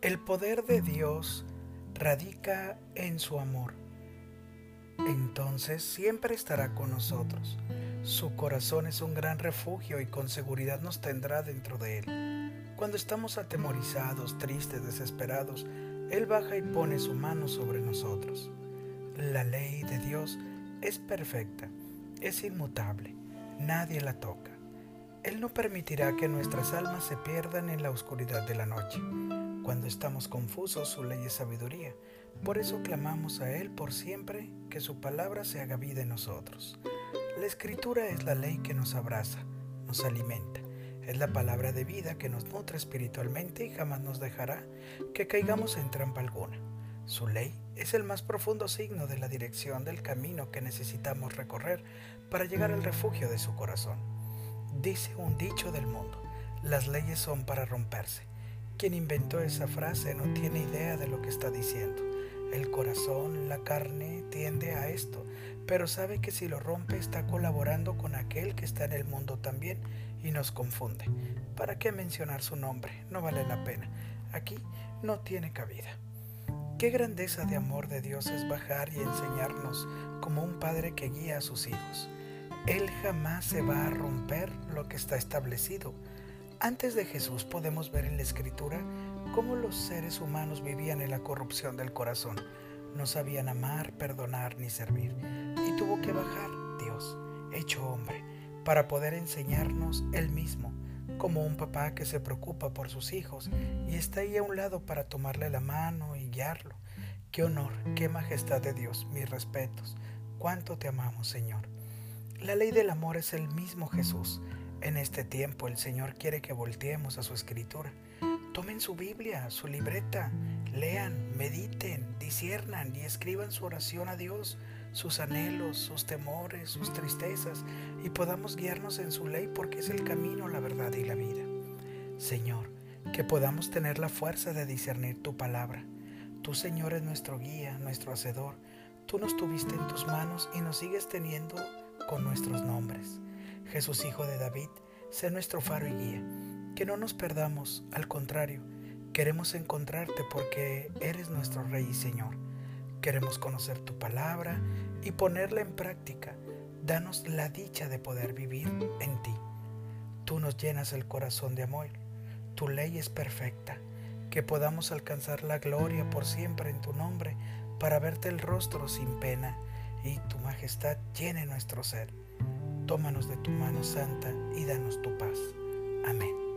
El poder de Dios radica en su amor. Entonces siempre estará con nosotros. Su corazón es un gran refugio y con seguridad nos tendrá dentro de él. Cuando estamos atemorizados, tristes, desesperados, Él baja y pone su mano sobre nosotros. La ley de Dios es perfecta, es inmutable, nadie la toca. Él no permitirá que nuestras almas se pierdan en la oscuridad de la noche. Cuando estamos confusos, su ley es sabiduría. Por eso clamamos a Él por siempre que su palabra se haga vida en nosotros. La escritura es la ley que nos abraza, nos alimenta. Es la palabra de vida que nos nutre espiritualmente y jamás nos dejará que caigamos en trampa alguna. Su ley es el más profundo signo de la dirección del camino que necesitamos recorrer para llegar al refugio de su corazón. Dice un dicho del mundo, las leyes son para romperse quien inventó esa frase no tiene idea de lo que está diciendo. El corazón, la carne, tiende a esto, pero sabe que si lo rompe está colaborando con aquel que está en el mundo también y nos confunde. ¿Para qué mencionar su nombre? No vale la pena. Aquí no tiene cabida. Qué grandeza de amor de Dios es bajar y enseñarnos como un padre que guía a sus hijos. Él jamás se va a romper lo que está establecido antes de Jesús podemos ver en la escritura cómo los seres humanos vivían en la corrupción del corazón. No sabían amar, perdonar ni servir. Y tuvo que bajar Dios, hecho hombre, para poder enseñarnos Él mismo, como un papá que se preocupa por sus hijos y está ahí a un lado para tomarle la mano y guiarlo. Qué honor, qué majestad de Dios, mis respetos. Cuánto te amamos, Señor. La ley del amor es el mismo Jesús en este tiempo el Señor quiere que volteemos a su escritura. Tomen su Biblia, su libreta, lean, mediten, disiernan y escriban su oración a Dios, sus anhelos, sus temores, sus tristezas, y podamos guiarnos en su ley porque es el camino, la verdad y la vida. Señor, que podamos tener la fuerza de discernir tu palabra. Tú, Señor, es nuestro guía, nuestro hacedor. Tú nos tuviste en tus manos y nos sigues teniendo con nuestros nombres. Jesús Hijo de David, sé nuestro faro y guía. Que no nos perdamos, al contrario, queremos encontrarte porque eres nuestro Rey y Señor. Queremos conocer tu palabra y ponerla en práctica. Danos la dicha de poder vivir en ti. Tú nos llenas el corazón de amor. Tu ley es perfecta. Que podamos alcanzar la gloria por siempre en tu nombre para verte el rostro sin pena y tu majestad llene nuestro ser tómanos de tu mano santa y danos tu paz. Amén.